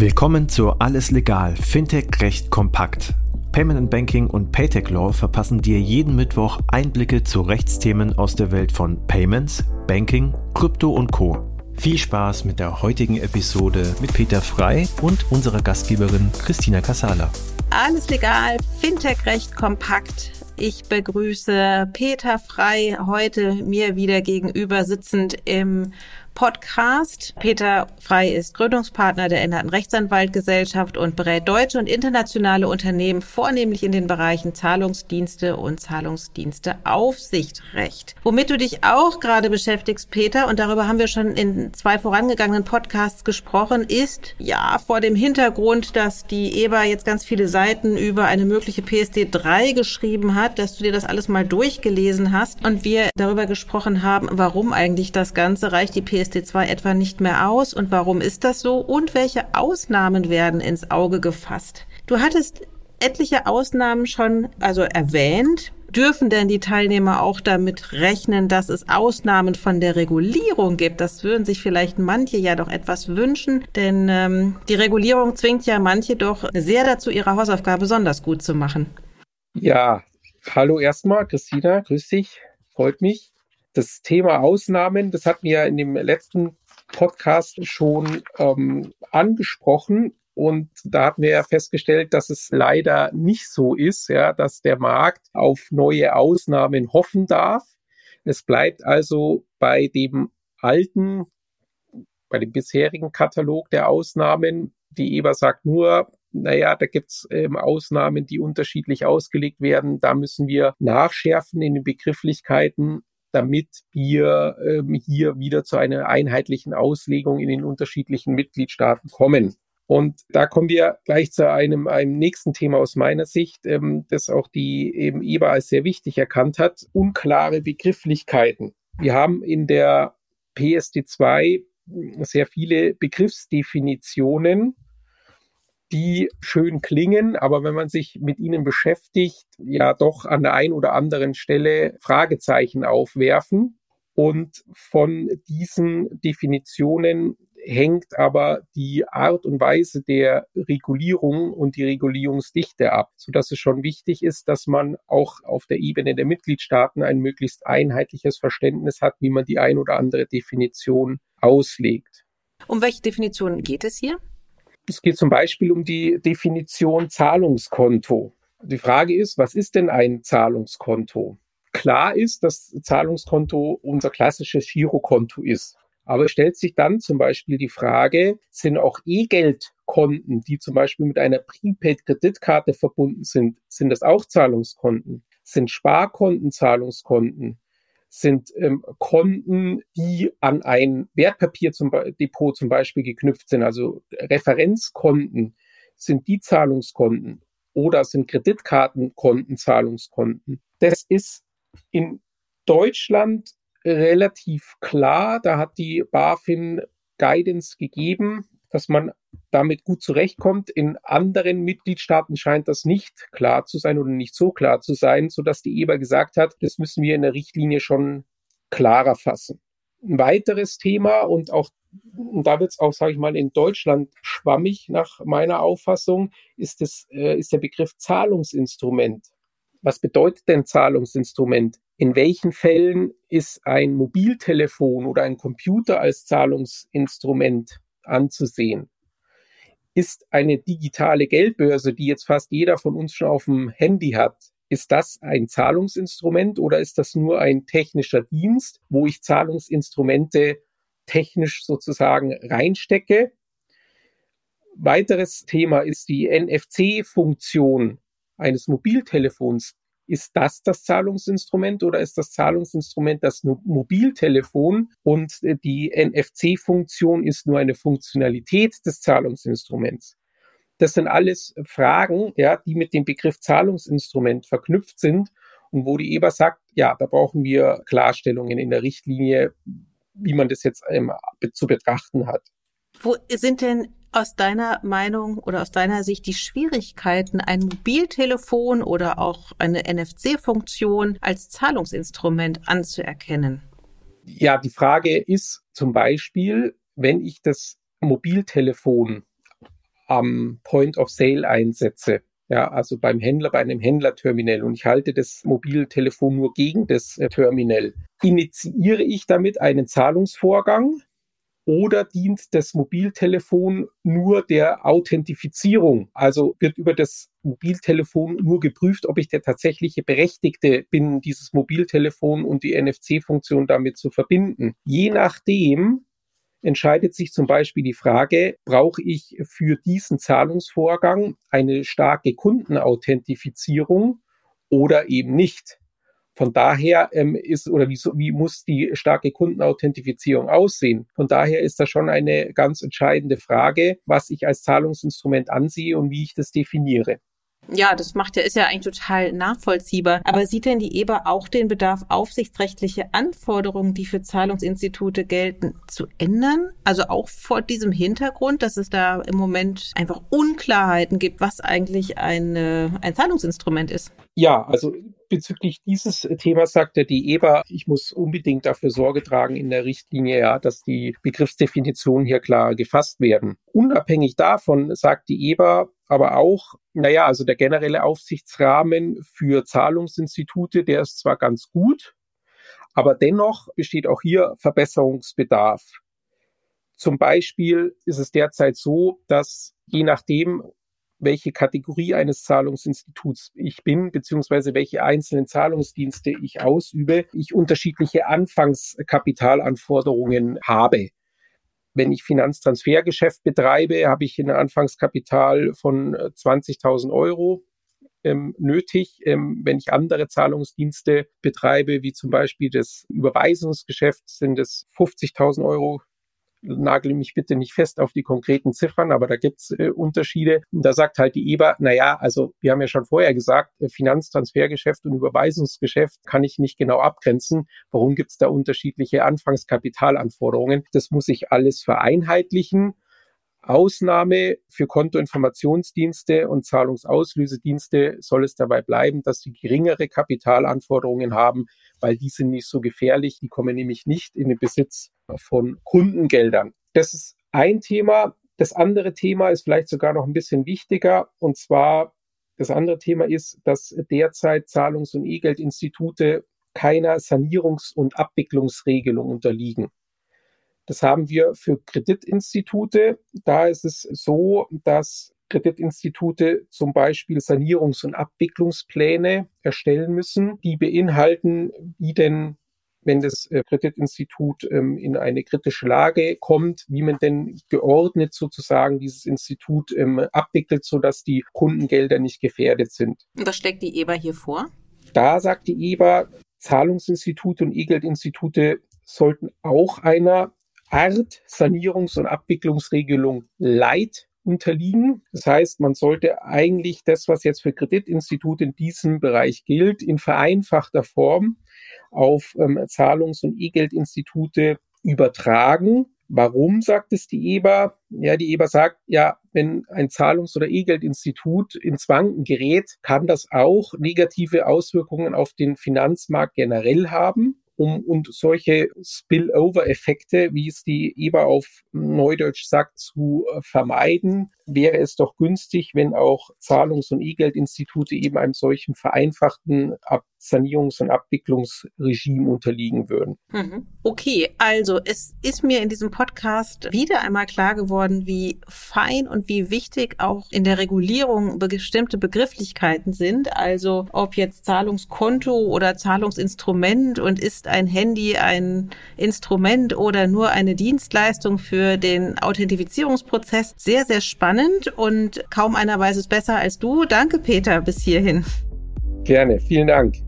Willkommen zu Alles Legal, Fintech Recht kompakt. Payment and Banking und Paytech Law verpassen dir jeden Mittwoch Einblicke zu Rechtsthemen aus der Welt von Payments, Banking, Krypto und Co. Viel Spaß mit der heutigen Episode mit Peter Frei und unserer Gastgeberin Christina Casala. Alles legal, Fintech Recht kompakt. Ich begrüße Peter Frei heute mir wieder gegenüber sitzend im Podcast. Peter Frei ist Gründungspartner der Änderten Rechtsanwaltgesellschaft und berät deutsche und internationale Unternehmen vornehmlich in den Bereichen Zahlungsdienste und Zahlungsdiensteaufsichtrecht. Womit du dich auch gerade beschäftigst, Peter, und darüber haben wir schon in zwei vorangegangenen Podcasts gesprochen, ist ja vor dem Hintergrund, dass die EBA jetzt ganz viele Seiten über eine mögliche PSD 3 geschrieben hat, dass du dir das alles mal durchgelesen hast und wir darüber gesprochen haben, warum eigentlich das Ganze reicht die PSD PSD2 etwa nicht mehr aus und warum ist das so und welche Ausnahmen werden ins Auge gefasst? Du hattest etliche Ausnahmen schon also erwähnt. Dürfen denn die Teilnehmer auch damit rechnen, dass es Ausnahmen von der Regulierung gibt? Das würden sich vielleicht manche ja doch etwas wünschen, denn ähm, die Regulierung zwingt ja manche doch sehr dazu, ihre Hausaufgabe besonders gut zu machen. Ja, hallo erstmal, Christina, grüß dich, freut mich das Thema Ausnahmen, das hatten wir in dem letzten Podcast schon ähm, angesprochen. Und da hatten wir ja festgestellt, dass es leider nicht so ist, ja, dass der Markt auf neue Ausnahmen hoffen darf. Es bleibt also bei dem alten, bei dem bisherigen Katalog der Ausnahmen. Die EBA sagt nur, naja, da gibt's ähm, Ausnahmen, die unterschiedlich ausgelegt werden. Da müssen wir nachschärfen in den Begrifflichkeiten damit wir ähm, hier wieder zu einer einheitlichen Auslegung in den unterschiedlichen Mitgliedstaaten kommen. Und da kommen wir gleich zu einem, einem nächsten Thema aus meiner Sicht, ähm, das auch die eben EBA als sehr wichtig erkannt hat. Unklare Begrifflichkeiten. Wir haben in der PSD2 sehr viele Begriffsdefinitionen, die schön klingen, aber wenn man sich mit ihnen beschäftigt, ja doch an der einen oder anderen Stelle Fragezeichen aufwerfen. Und von diesen Definitionen hängt aber die Art und Weise der Regulierung und die Regulierungsdichte ab, so dass es schon wichtig ist, dass man auch auf der Ebene der Mitgliedstaaten ein möglichst einheitliches Verständnis hat, wie man die ein oder andere Definition auslegt. Um welche Definition geht es hier? Es geht zum Beispiel um die Definition Zahlungskonto. Die Frage ist, was ist denn ein Zahlungskonto? Klar ist, dass Zahlungskonto unser klassisches Girokonto ist. Aber es stellt sich dann zum Beispiel die Frage, sind auch E-Geldkonten, die zum Beispiel mit einer Prepaid-Kreditkarte verbunden sind, sind das auch Zahlungskonten? Sind Sparkonten Zahlungskonten? Sind ähm, Konten, die an ein Wertpapier zum Depot zum Beispiel geknüpft sind, also Referenzkonten, sind die Zahlungskonten oder sind Kreditkartenkonten Zahlungskonten. Das ist in Deutschland relativ klar. Da hat die BaFin Guidance gegeben dass man damit gut zurechtkommt. In anderen Mitgliedstaaten scheint das nicht klar zu sein oder nicht so klar zu sein, so dass die EBA gesagt hat, das müssen wir in der Richtlinie schon klarer fassen. Ein weiteres Thema und auch und da wird es auch, sage ich mal, in Deutschland schwammig nach meiner Auffassung, ist, das, äh, ist der Begriff Zahlungsinstrument. Was bedeutet denn Zahlungsinstrument? In welchen Fällen ist ein Mobiltelefon oder ein Computer als Zahlungsinstrument anzusehen. Ist eine digitale Geldbörse, die jetzt fast jeder von uns schon auf dem Handy hat, ist das ein Zahlungsinstrument oder ist das nur ein technischer Dienst, wo ich Zahlungsinstrumente technisch sozusagen reinstecke? Weiteres Thema ist die NFC-Funktion eines Mobiltelefons. Ist das das Zahlungsinstrument oder ist das Zahlungsinstrument das Mobiltelefon und äh, die NFC-Funktion ist nur eine Funktionalität des Zahlungsinstruments? Das sind alles Fragen, ja, die mit dem Begriff Zahlungsinstrument verknüpft sind und wo die EBA sagt, ja, da brauchen wir Klarstellungen in der Richtlinie, wie man das jetzt ähm, zu betrachten hat. Wo sind denn aus deiner Meinung oder aus deiner Sicht die Schwierigkeiten, ein Mobiltelefon oder auch eine NFC-Funktion als Zahlungsinstrument anzuerkennen? Ja, die Frage ist zum Beispiel, wenn ich das Mobiltelefon am Point of Sale einsetze, ja, also beim Händler, bei einem Händlerterminal und ich halte das Mobiltelefon nur gegen das äh, Terminal, initiiere ich damit einen Zahlungsvorgang oder dient das Mobiltelefon nur der Authentifizierung? Also wird über das Mobiltelefon nur geprüft, ob ich der tatsächliche Berechtigte bin, dieses Mobiltelefon und die NFC-Funktion damit zu verbinden. Je nachdem entscheidet sich zum Beispiel die Frage, brauche ich für diesen Zahlungsvorgang eine starke Kundenauthentifizierung oder eben nicht. Von daher ähm, ist oder wie, wie muss die starke Kundenauthentifizierung aussehen? Von daher ist das schon eine ganz entscheidende Frage, was ich als Zahlungsinstrument ansehe und wie ich das definiere. Ja, das macht ja, ist ja eigentlich total nachvollziehbar. Aber sieht denn die EBA auch den Bedarf, aufsichtsrechtliche Anforderungen, die für Zahlungsinstitute gelten, zu ändern? Also auch vor diesem Hintergrund, dass es da im Moment einfach Unklarheiten gibt, was eigentlich ein, ein Zahlungsinstrument ist? Ja, also bezüglich dieses Themas sagte die EBA, ich muss unbedingt dafür Sorge tragen in der Richtlinie, ja, dass die Begriffsdefinitionen hier klar gefasst werden. Unabhängig davon sagt die EBA aber auch, naja, also der generelle Aufsichtsrahmen für Zahlungsinstitute, der ist zwar ganz gut, aber dennoch besteht auch hier Verbesserungsbedarf. Zum Beispiel ist es derzeit so, dass je nachdem, welche Kategorie eines Zahlungsinstituts ich bin, beziehungsweise welche einzelnen Zahlungsdienste ich ausübe, ich unterschiedliche Anfangskapitalanforderungen habe. Wenn ich Finanztransfergeschäft betreibe, habe ich ein Anfangskapital von 20.000 äh, Euro ähm, nötig. Ähm, wenn ich andere Zahlungsdienste betreibe, wie zum Beispiel das Überweisungsgeschäft, sind es 50.000 Euro nagel mich bitte nicht fest auf die konkreten Ziffern, aber da gibt's äh, Unterschiede. Und da sagt halt die EBA, na ja, also wir haben ja schon vorher gesagt, äh, Finanztransfergeschäft und Überweisungsgeschäft kann ich nicht genau abgrenzen. Warum gibt's da unterschiedliche Anfangskapitalanforderungen? Das muss ich alles vereinheitlichen. Ausnahme für Kontoinformationsdienste und Zahlungsauslösedienste soll es dabei bleiben, dass sie geringere Kapitalanforderungen haben, weil die sind nicht so gefährlich. Die kommen nämlich nicht in den Besitz von Kundengeldern. Das ist ein Thema. Das andere Thema ist vielleicht sogar noch ein bisschen wichtiger. Und zwar, das andere Thema ist, dass derzeit Zahlungs- und E-Geldinstitute keiner Sanierungs- und Abwicklungsregelung unterliegen. Das haben wir für Kreditinstitute. Da ist es so, dass Kreditinstitute zum Beispiel Sanierungs- und Abwicklungspläne erstellen müssen, die beinhalten, wie denn wenn das äh, Kreditinstitut ähm, in eine kritische Lage kommt, wie man denn geordnet sozusagen dieses Institut ähm, abwickelt, sodass die Kundengelder nicht gefährdet sind. Und was schlägt die EBA hier vor? Da sagt die EBA, Zahlungsinstitute und E-Geldinstitute sollten auch einer Art Sanierungs- und Abwicklungsregelung Light unterliegen. Das heißt, man sollte eigentlich das, was jetzt für Kreditinstitute in diesem Bereich gilt, in vereinfachter Form auf ähm, Zahlungs- und E-Geldinstitute übertragen. Warum sagt es die EBA? Ja, die EBA sagt, ja, wenn ein Zahlungs- oder E-Geldinstitut ins Wanken gerät, kann das auch negative Auswirkungen auf den Finanzmarkt generell haben um und solche Spillover-Effekte, wie es die EBA auf Neudeutsch sagt, zu äh, vermeiden, wäre es doch günstig, wenn auch Zahlungs- und E-Geldinstitute eben einem solchen vereinfachten Ab Sanierungs- und Abwicklungsregime unterliegen würden. Mhm. Okay, also es ist mir in diesem Podcast wieder einmal klar geworden, wie fein und wie wichtig auch in der Regulierung bestimmte Begrifflichkeiten sind. Also ob jetzt Zahlungskonto oder Zahlungsinstrument und ist ein Handy ein Instrument oder nur eine Dienstleistung für den Authentifizierungsprozess. Sehr, sehr spannend und kaum einer weiß es besser als du. Danke, Peter, bis hierhin. Gerne, vielen Dank.